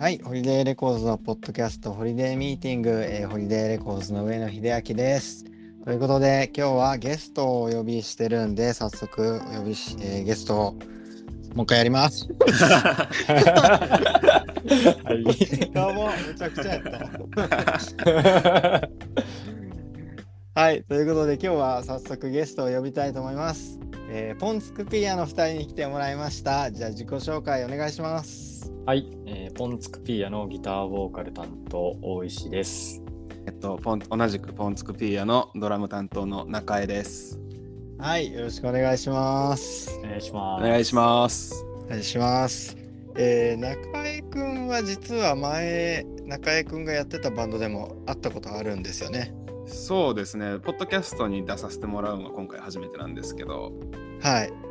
はい、ホリデーレコーズのポッドキャスト、ホリデーミーティング、えーホリデーレコーズの上野秀明です。ということで、今日はゲストをお呼びしてるんで、早速お呼びし、えーゲストをもう一回やります。はい。どうも、めちゃくちゃやった。はい、ということで、今日は早速ゲストを呼びたいと思います。えーポンツクピアの2人に来てもらいました。じゃあ、自己紹介お願いします。はい、えーポンツクピーヤのギターボーカル担当大石です。えっと、ポン同じくポンツクピーヤのドラム担当の中江です。はい、よろしくお願いします。お願いします。お願いします。お願いします。えー、中江くんは実は前中江くんがやってたバンドでも会ったことあるんですよね。そうですね、ポッドキャストに出させてもらうのは今回初めてなんですけど、はい。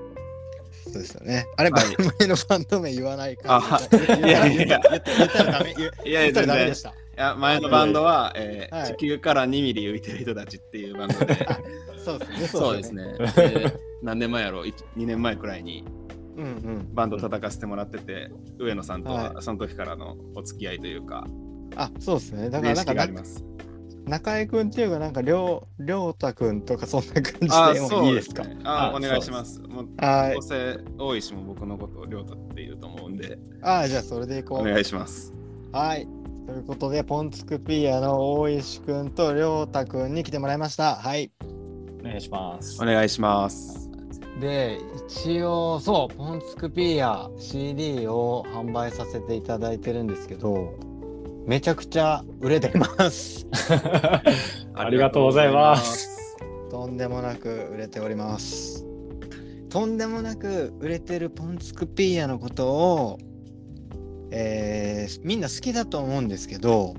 そうですよね。あれ、はい前のバンド名言わないかいやいやいや言ったらダメ。でした。や前のバンドは、え地球から2ミリ浮いてる人たちっていうバンドで、そうですね。そうです。ね、で何年前やろう、2年前くらいにうんうん。バンド叩かせてもらってて、上野さんとははその時からのお付き合いというか、あ、そうですね。だからなんかあります。中江くんっていうかなんかりょうりょうたくんとかそんな感あじでもいいですか？ねああお願いします。もうはいどう。せ大石も僕のことを亮太って言うと思うんで、あじゃあそれでいこう。お願いします。はい。ということで、ポンツクピアの大石くんとりょうたくんに来てもらいました。はい。お願いしますお。願いします。で、一応、そう、ポンツクピア CD を販売させていただいてるんですけど、めちゃくちゃ売れてます。ありがとうございます。とんでもなく売れております。とんでもなく売れてるポンツクピアのことを、えーみんな好きだと思うんですけど、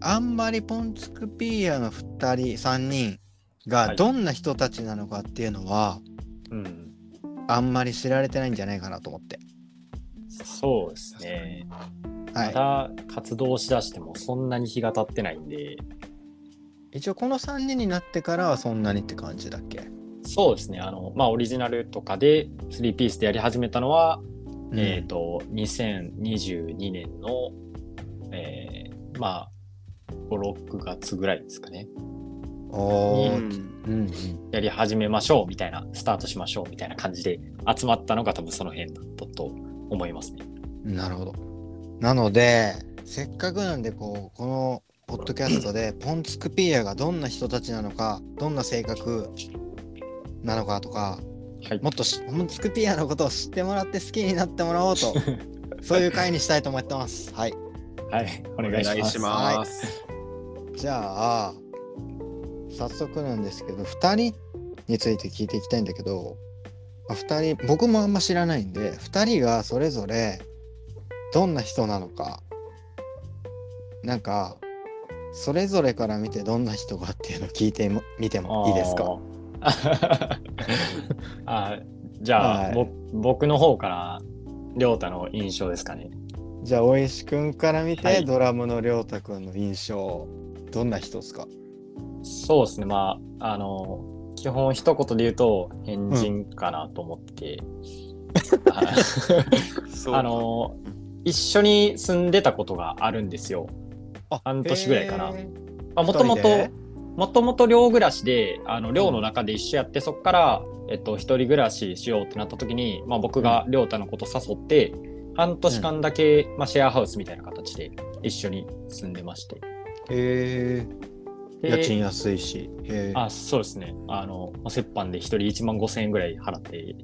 あんまりポンツクピアの2人、3人はいがどんな人たちなのかっていうのは、うん。あんまり知られてないんじゃないかなと思って。そうですね。はい。まだ活動しだしてもそんなに日が経ってないんで、一応この3人になってからはそんなにって感じだっけ、そうですね。あの、まあ、オリジナルとかで3ピースでやり始めたのは、えっ、と、2022年の、えーまあ、5、6月ぐらいですかね。おうん、やり始めましょうみたいな、スタートしましょうみたいな感じで集まったのが多分その辺だったと思いますね。なるほど。なので、せっかくなんで、こう、このポッドキャストで、ポンツクピアがどんな人たちなのか、どんな性格なのかとか、はい。もっとしポンツクピアのことを知ってもらって好きになってもらおうと、そういう回にしたいと思ってます。はい。はい。お願いします。お願いします。じゃあ、早速なんですけど、2人について聞いていきたいんだけど、まあ、2人、僕もあんま知らないんで、2人がそれぞれどんな人なのか、なんか、それぞれから見てどんな人かっていうのを聞いてもみてもいいですか？あ じゃあ、はい。ぼ僕の方から亮太の印象ですかね。じゃあ、大石くんから見て、はい。ドラムのりょうたくんの印象、どんな人ですか？そうですね。まあ、あの、基本一言で言うと変人かなと思って、う あの、一緒に住んでたことがあるんですよ。あ半年ぐらいかな。あ、もともともともと寮暮らしで、あの寮の中で一緒やって、そこから、えっと、一人暮らししようってなった時に、まあ、僕が亮太のこと誘って、半年間だけ、まあ、シェアハウスみたいな形で一緒に住んでまして。へー。で家賃安いし。あ、そうですね。あの、まあ折半で一人1万5千円ぐらい払って、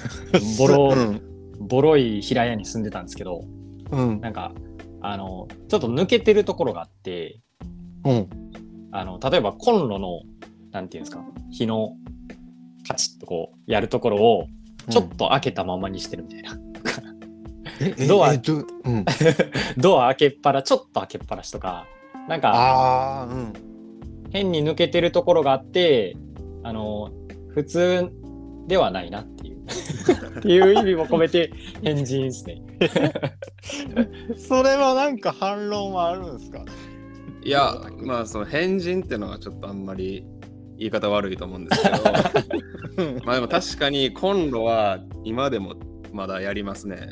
ボロうん。ボロい平屋に住んでたんですけど、うん。なんか、あの、ちょっと抜けてるところがあって、うん。あの、例えばコンロの、なんていうんですか、火のカチッとこうやるところを、ちょっと開けたままにしてるみたいな。ええ ドア ドア開けっぱら、ちょっと開けっぱらしとか、なんかうん。変に抜けてるところがあって、あの、普通ではないなっていう。っていう意味も込めて変人ですね。それはなんか反論はあるんですか？いや、まあ、その変人ってのはちょっとあんまり言い方悪いと思うんですけど、まあでも確かにコンロは今でもまだやりますね。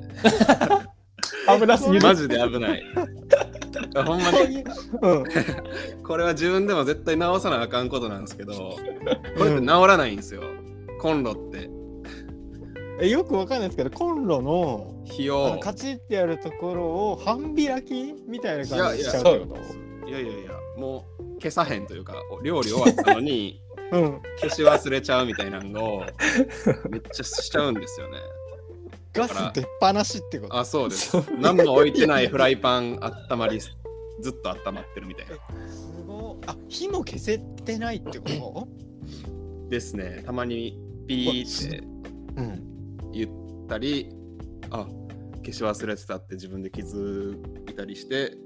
危なすぎる。マジで危ない。ほんまに、そうんこれは自分でも絶対直さなあかんことなんですけど、これって治らないんですよ。コンロって。えよくわかんないですけどコンロの火を。カチッてやるところを半開きみたいな感じでしちゃういやいやってこいやいやいや、もう消さへんというか、料理終わったのにと うん消し忘れちゃうみたいなのをめっちゃしちゃうんですよね。ガス出っ放しってこと？あ、そうです。何も置いてないフライパン温まり、ずっと温まってるみたいな。すごいあ火も消せてないってこですね。たまにピーってとうん言ったり、あ消し忘れてたって自分で気づいたりして、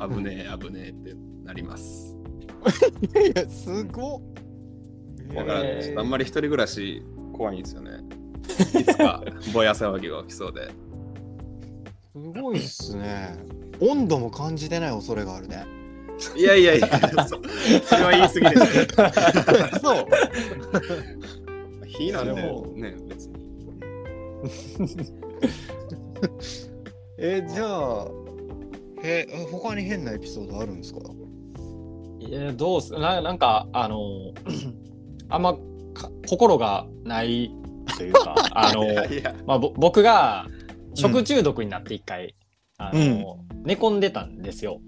危ねえ、危ねえってなります。いやいやすごっだから、へーちょっとあんまり一人暮らし怖いんですよね。いつか ぼや騒ぎが起きそうで。すごいっすね温度も感じてない恐れがあるねいやいやいや、そそれは言い過ぎでしょ。そう火なんででもね、別に。えじゃあへ他に変なエピソードあるんですか？いやどうすななんかあの あんまか心がないというか あのいやまあ、ぼ僕が食中毒になって一回、あの寝込んでたんですよ。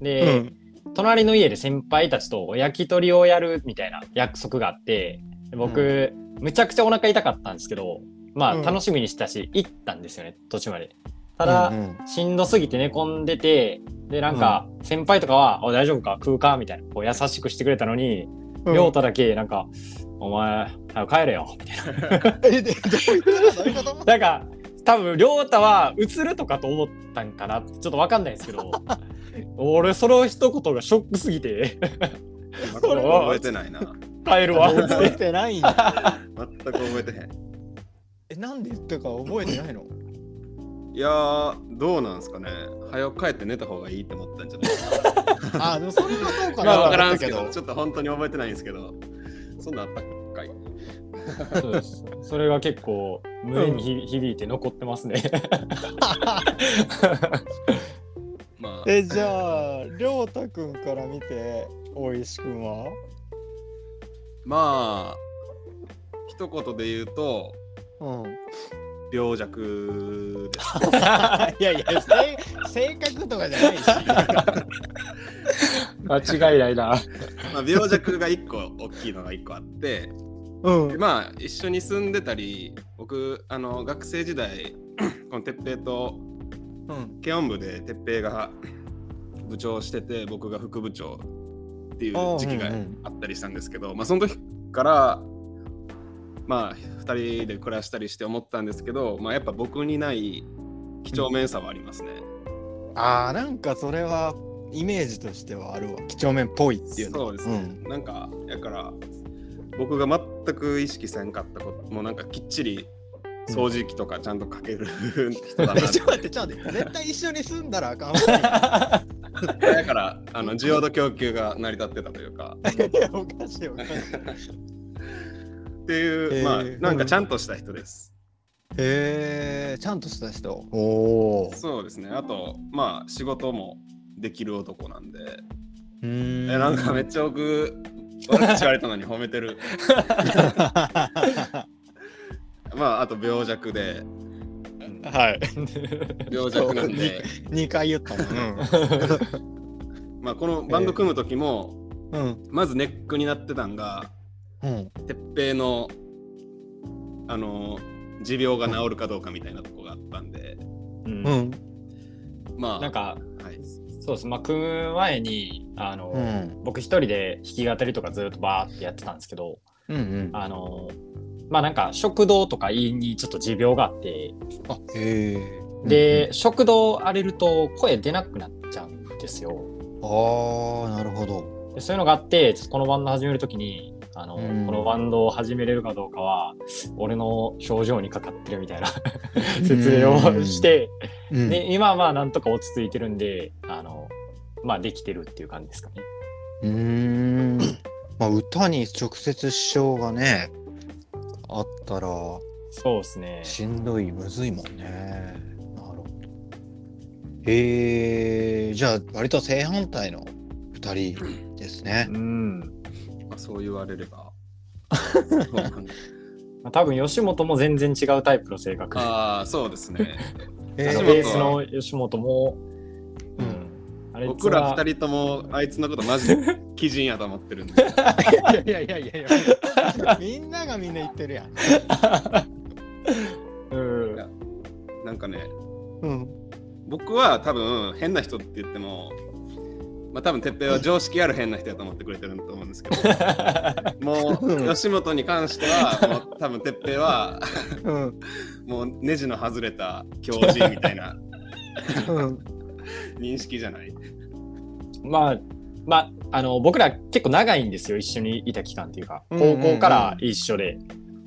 で、隣の家で先輩たちと焼き鳥をやるみたいな約束があってで僕、むちゃくちゃお腹痛かったんですけどまうんあ楽しみにしたし、行ったんですよね途中まで。ただ、うんうんしんどすぎて寝込んでてでなんか先輩とかは「お大丈夫か？食うか?」みたいなこう優しくしてくれたのにうん亮太だけなんか「お前早く帰れよ」みたいな。なんか多分亮太は映るとかと思ったんかなちょっとわかんないですけど 俺その一言がショックすぎて全く覚えてないな。帰るわ覚えって。てないんだ全く覚えてへん。えなんで言ったか覚えてないの？いやー、どうなんですかね。早く帰って寝た方がいいって思ったんじゃない？ですか。あでもそれはそうかまあ、わなとからんすけど、ちょっと本当に覚えてないんですけど、そんなんあったっかい。そうですそれが結構胸にひ響いて残ってますね。まあ、えじゃあ亮太くんから見て大石くんは？まあ、一言で言うと、うん。病弱です。いやいや性性格とかじゃないし。間違いないな。まあ、病弱が一個大きいのが一個あって、うん。でまあ、一緒に住んでたり、僕、あの学生時代、この哲平とうん。軽音部で哲平が部長をしてて僕が副部長っていう時期があったりしたんですけど、まあ、その時からまあ2人で暮らしたりして思ったんですけど、まあ、やっぱ僕にない几帳面さはありますね。あーなんかそれはイメージとしてはあるわ。几帳面っぽいっていうの。そうですね、なんかやから僕が全く意識せんかったこともうなんかきっちり掃除機とかちゃんとかける人だな。えってちょっと待ってちょっと待って。絶対一緒に住んだらあかんわ。だからあの需要と供給が成り立ってたというか。いやおかしいおかしいっていう、へー。まあなんかちゃんとした人です。へえちゃんとした人。おおそうですね。あと、まあ、仕事もできる男なんで、うーん。えなんかめっちゃ僕、悪口言われたのに褒めてる。まあ、あと病弱で、はい。病弱なんで、2回言ったもん まあ、このバンド組む時も、うん。まずネックになってたんが、うん鉄平の、あの、持病が治るかどうかみたいなとこがあったんで、うん。うん。まあ、なんかはい、そうです。まあ組む前にあの、うん。僕一人で弾き語りとかずっとバーってやってたんですけどうんうん。あのまあなんか食道とか胃にちょっと持病があってあへえで、食道荒れると声出なくなっちゃうんですよ。ああなるほど。でそういうのがあってちょっとこのバンド始めるときにあの、うんこのバンドを始めれるかどうかは俺の症状にかかってるみたいな 説明をして、うんで今はまあなんとか落ち着いてるんであのまあできてるっていう感じですかね。うーんまあ歌に直接支障がねあったらそうですね。しんどいむずいもんねなるほどへえじゃあ割と正反対の2人ですねう。ん。まあ、そう言われれば。多分吉本も全然違うタイプの性格。あああ、そうですね。えベースの吉本も、ううんん。あれ僕ら二人ともあいつのことマジで鬼人やと思ってるんで。いやいやいやいやいやみんながみんな言ってるやん。うん。なんかね、うん。僕は多分変な人って言っても、まあ多分哲平は常識ある変な人やと思ってくれてると思うんですけど、もうん。う吉本に関しては、もう 多分哲平はうん。もうネジの外れた狂人みたいな。うん。認識じゃない。まあ、まあ、あの、僕ら結構長いんですよ、一緒にいた期間っていうか、うんうんうん。高校から一緒で、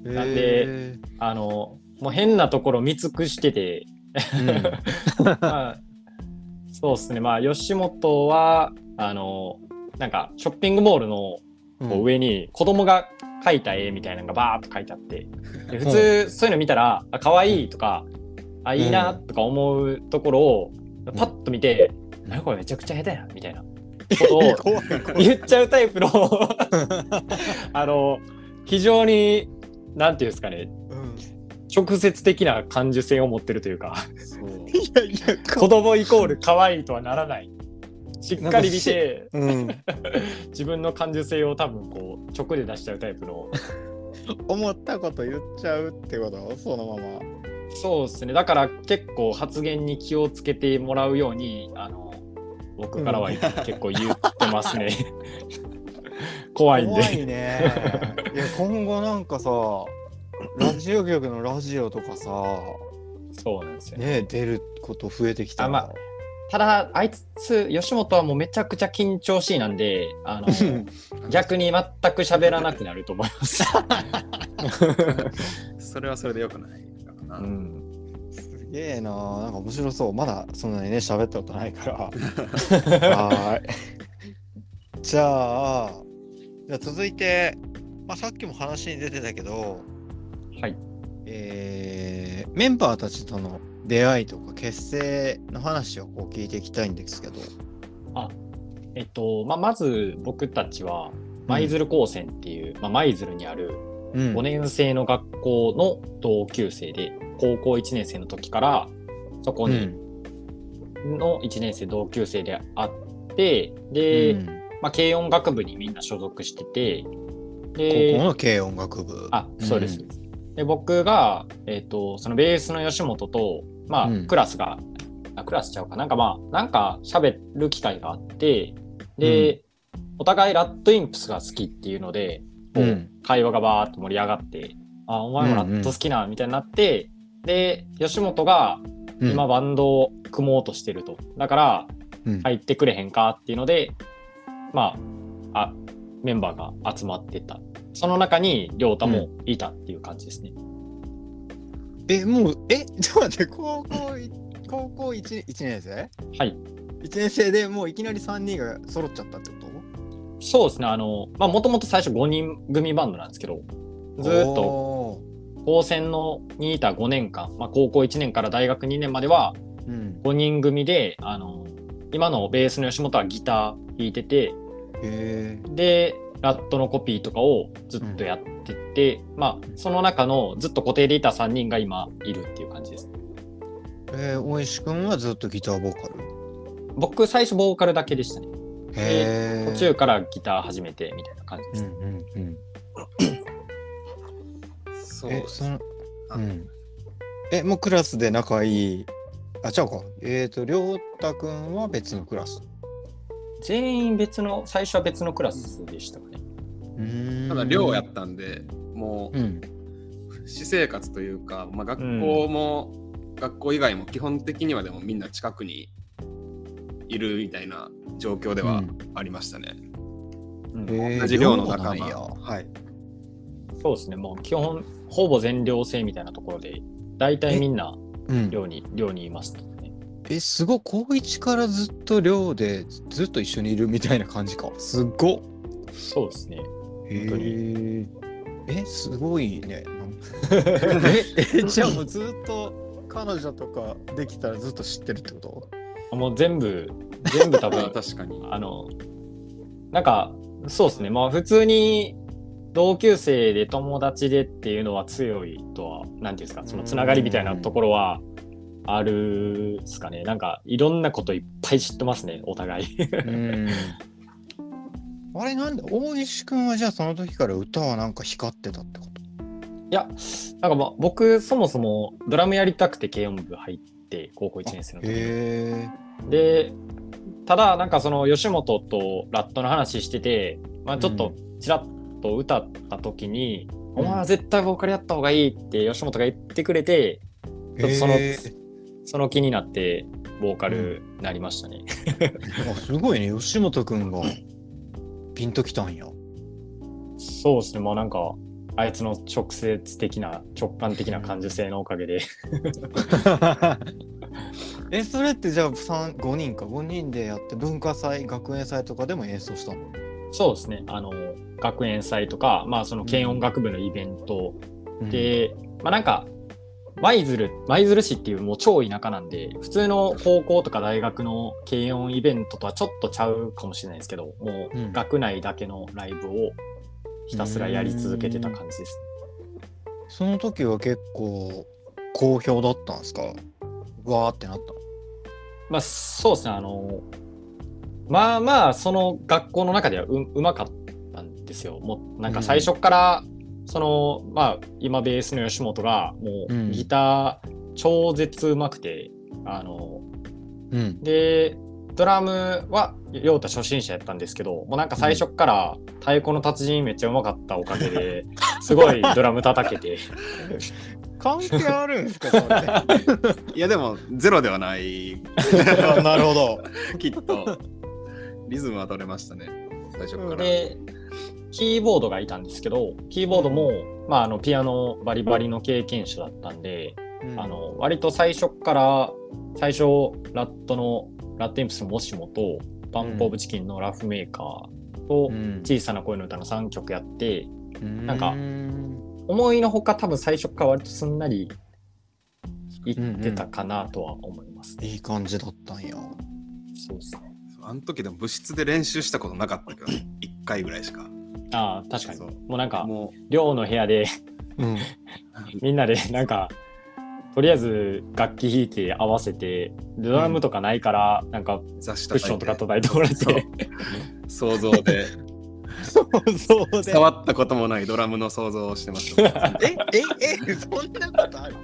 なんでえあの、もう変なところ見尽くしてて、ーまあ、そうですね、まあ、吉本は、あの、なんか、ショッピングモールのうん。こう上に子供が描いた絵みたいなのがバーっと書いてあって、で普通そういうの見たら、あ、可愛いとか、あ、いいなとか思うところを、パッと見て、何これめちゃくちゃ下手やんみたいな。ことを 言っちゃうタイプの あの、非常に、なんていうんですかね、うん直接的な感受性を持ってるというか、そう。いやいや、子供イコール可愛いとはならない。しっかり見て、うん。自分の感受性を多分こう、直で出しちゃうタイプの。思ったこと言っちゃうってこと？そのまま。そうですね。だから結構発言に気をつけてもらうように、あの、僕からは結構言ってますね。怖いんで。怖いね。いや、今後なんかさ、ラジオ局のラジオとかさ、そうなんですよね。ね、出ること増えてきたら。あまただ、あいつ、吉本はもうめちゃくちゃ緊張しいなんで、あの、逆に全く喋らなくなると思います。それはそれでよくないからな。うん。すげえななんか面白そう。まだそんなにね、喋ったことないから。はーい。じゃあ、じゃあ続いて、まあ、さっきも話に出てたけど、はい。えーメンバーたちとの出会いとか結成の話をこう聞いていきたいんですけど。えっと、まあ、まず僕たちは、舞鶴高専っていう、まあ、舞鶴にあるうん5年生の学校の同級生で、高校1年生の時から、そこにの1年生同級生であって、で、うんまあ、軽音楽部にみんな所属してて、高で校、の軽音楽部。あ、そうです。で、僕が、えっ、と、そのベースの吉本と、まあ、うん。クラスが、あ、クラスちゃうか。なんかまあ、なんか喋る機会があって、で、お互いラッドインプスが好きっていうので、こううん。会話がバーっと盛り上がって、あ、お前もラッド好きな、みたいになって、で、吉本がうん。今バンドを組もうとしてると。だから、うん。入ってくれへんかっていうので、まあ、あ、メンバーが集まってた。その中に、りょうたもいたっていう感じですね。え、もう、え、ちょっと待って、高校い、高校 1, 一年生？はい。?1 年生でもういきなり3人が揃っちゃったってこと？そうですね。あの、まあ、もともと最初5人組バンドなんですけど、ずーっとと。高専のにいた5年間、まあ、高校1年から大学2年まではうん。5人組で、あの、今のベースの吉本はギター弾いてて、へえ。で、ラットのコピーとかをずっとやってて、まあ、その中のずっと固定でいた3人が今いるっていう感じです。えー、大石くんはずっとギターボーカル？僕、最初ボーカルだけでしたね。へえ。途中からギター始めてみたいな感じです。うんうんうん。そうえ、その、あうん。え、もうクラスで仲いい。あ、ちゃうか。えっ、ー、と、りょうたくんは別のクラス。全員別の、最初は別のクラスでしたかね。うーん。ただ寮やったんで、もうん。う私生活というか、まあ、学校も、学校以外も基本的にはでもみんな近くにいるみたいな状況ではありましたね。うんえー同じ寮の仲間。はい。そうですね、もう基本、ほぼ全寮制みたいなところで、大体みんなうん。寮に、寮にいましたね。え、すごい。高一からずっと寮でずっと一緒にいるみたいな感じか。すっごっ。そうですね。へ本当え。え、すごいね。え、え、じゃあもうずっと彼女とかできたらずっと知ってるってこと？もう全部全部多あ分 確かに。あのなんかそうですねまあ普通に同級生で友達でっていうのは強いとは何ていうんですか？そのつながりみたいなところはあるっすかね。なんかいろんなこといっぱい知ってますねお互い。うん。あれなんで大石くんはじゃあその時から歌はなんか光ってたってこと？いやなんかまあ僕そもそもドラムやりたくて軽音部入って高校1年生の時でただなんかその吉本とラットの話してて、まあ、ちょっとちらっと歌った時に「うん。お前は絶対ボーカルやった方がいい」って吉本が言ってくれてそのその気になってボーカルになりましたね。あすごいね。吉本くんがピンときたんや。そうですね。まあなんかあいつの直接的な直感的な 感受性のおかげで。えそれってじゃあ三5人か。5人でやって文化祭学園祭とかでも演奏したの？そうですね。あの学園祭とかまあその軽音楽部のイベント、で、まあなんか、舞鶴、舞鶴市っていうもう超田舎なんで、普通の高校とか大学の軽音イベントとはちょっとちゃうかもしれないですけど、もうんう学内だけのライブをひたすらやり続けてた感じです。その時は結構好評だったんですか？わーってなったのまあそうですね、あの、まあまあその学校の中ではううまかったんですよ。もうなんか最初から、そのまあ今ベースの吉本がもうギター超絶うまくて、あのうん。で、ドラムは、亮太初心者やったんですけど、もうなんか最初っから太鼓の達人めっちゃうまかったおかげで、すごいドラム叩けて、関係あるんですかそれ いやでもゼロではない なるほど。きっとリズムは取れましたね最初から。で、キーボードがいたんですけど、キーボードも、まあ、あの、ピアノバリバリの経験者だったんで、あの、割と最初っから、最初、ラットの、ラットインプスのもしもと、パンプオブチキンのラフメーカーと、うん、小さな声の歌の3曲やって、なんかうん思いのほか多分最初から割とすんなりいってたかなとは思います、いい感じだったんや。そうですね。あの時でも部室で練習したことなかったけど1回ぐらいしか。ああ、確かに。そうもうなんか、も寮の部屋でうん。みんなでなんか、とりあえず楽器弾いて合わせて、ドラムとかないから、なんかう雑誌クッションとか叩いてもらっそうて、想像でそうそうで。触ったこともないドラムの想像をしてました。え、え、え、そんなことある？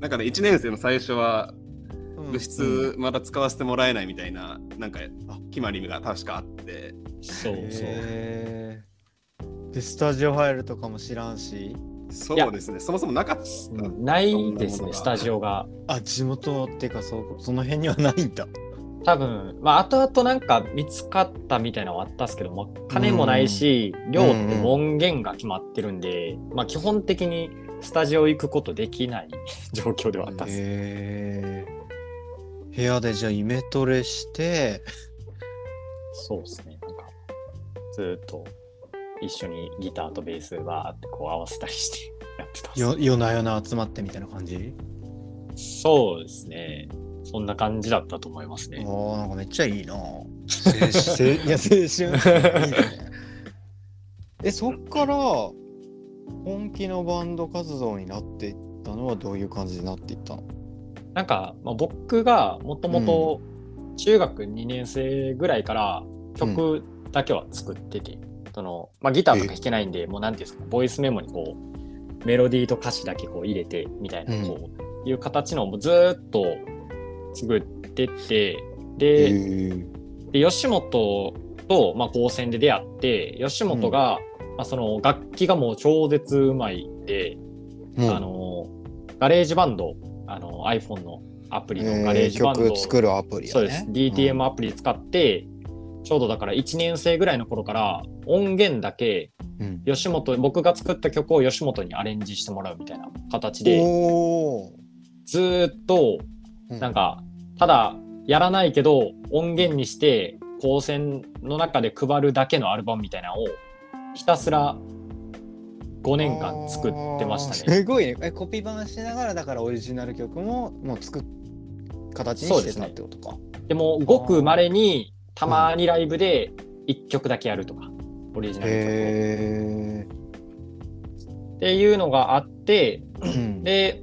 なんかね1年生の最初は部うん室まだ使わせてもらえないみたいななんかあ決まりが確かあってそうそう。で、スタジオ入るとかも知らんし？そうですねそもそもなかったうんないですね、スタジオが。あ、地元っていうか、そうその辺にはないんだ。多分、まあ、後々なんか見つかったみたいなのはあったんですけど、まあ、金もないし、量って門限が決まってるんで、まあ、基本的にスタジオ行くことできない 状況ではあったっす。部屋でじゃあイメトレして、そうですね。なんか、ずーっと一緒にギターとベースバーってこう合わせたりして やってたよ夜な夜な集まってみたいな感じ？そうですね。そんな感じだったと思いますあね。あ、なんかめっちゃいいな。青春、いや、青春。いいね。え、そっから本気のバンド活動になっていったのはどういう感じになっていったの？なんか、まあ、僕がもともと中学2年生ぐらいから曲だけは作ってて、そのまあ、ギターとか弾けないんで、もうなんていうんですか、ボイスメモにこう、メロディーと歌詞だけこう入れてみたいな、うん。こういう形のをもうずーっと作ってって、で、で吉本と、まあ、高専で出会って、吉本が、まあ、その楽器がもう超絶うまいんで、うん。あの、 GarageBand、あの iPhone のアプリのガレーえージバンド、曲作るアプリやね。そうです。DTM アプリ使って、ちょうどだから1年生ぐらいの頃から音源だけうん。吉本、僕が作った曲を吉本にアレンジしてもらうみたいな形で、ずーっと、うんなんか、ただ、やらないけど、音源にして、高専の中で配るだけのアルバムみたいなのを、ひたすら5年間作ってましたね。すごいね。え、コピー版しながら、だからオリジナル曲ももう作っ形にしてたってことか。でもごく稀にたまにライブで1曲だけやるとか、オリジナル曲をへっていうのがあってえ。うんで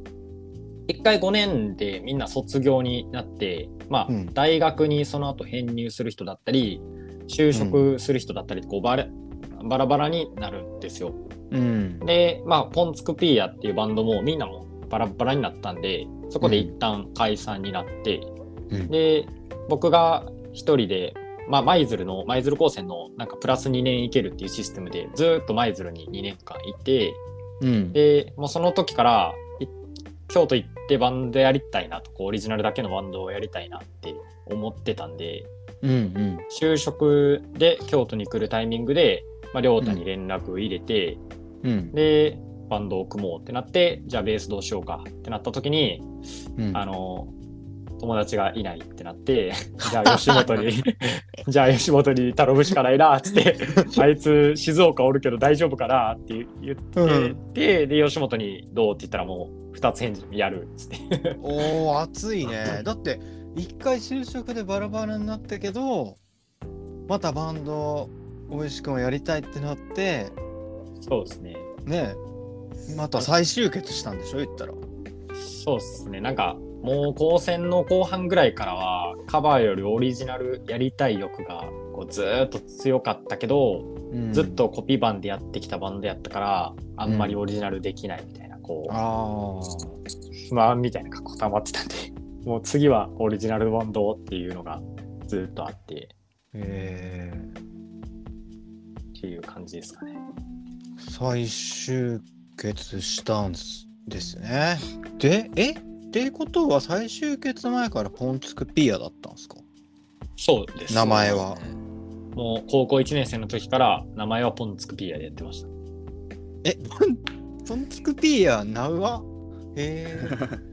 1回5年でみんな卒業になってまあ、うん大学にその後編入する人だったり就職する人だったりこうバラバラになるんですよ。うん。でまあポンツクピーヤっていうバンドもみんなもバラバラになったんでそこで一旦解散になって、うんで僕が一人で、まあ、舞鶴の舞鶴高専のなんかプラス2年いけるっていうシステムでずーっと舞鶴に2年間いてうん。でもうその時からい京都行ってバンドやりたいなとオリジナルだけのバンドをやりたいなって思ってたんでうんうん。就職で京都に来るタイミングで、まあ、亮太に連絡を入れて、うん。でバンドを組もうってなってじゃあベースどうしようかってなった時にうん。あの友達がいないってなって じゃあ吉本に じゃあ吉本に頼むしかないなっつって あいつ静岡おるけど大丈夫かなって言って、うんでで吉本にどうって言ったらもう2つ返事やるっつっておお熱いね。だって一回就職でバラバラになったけどまたバンド大石君をやりたいってなってそうですね。ねまた再集結したんでしょ？言ったら。そうですね。なんかもう高専の後半ぐらいからはカバーよりオリジナルやりたい欲がこうずーっと強かったけど、うん。ずっとコピー版でやってきたバンドやったからあんまりオリジナルできないみたいなこう、あ不満みたいな格好溜まってたんで。もう次はオリジナルバンドっていうのがずっとあって。え。っていう感じですかね。再集結したんすですね。でえ？ってことは再集結前からポンツクピアだったんですか？そうです。名前は。もう高校1年生の時から名前はポンツクピーヤでやってました。えポンポンツクピアナウは？へえ。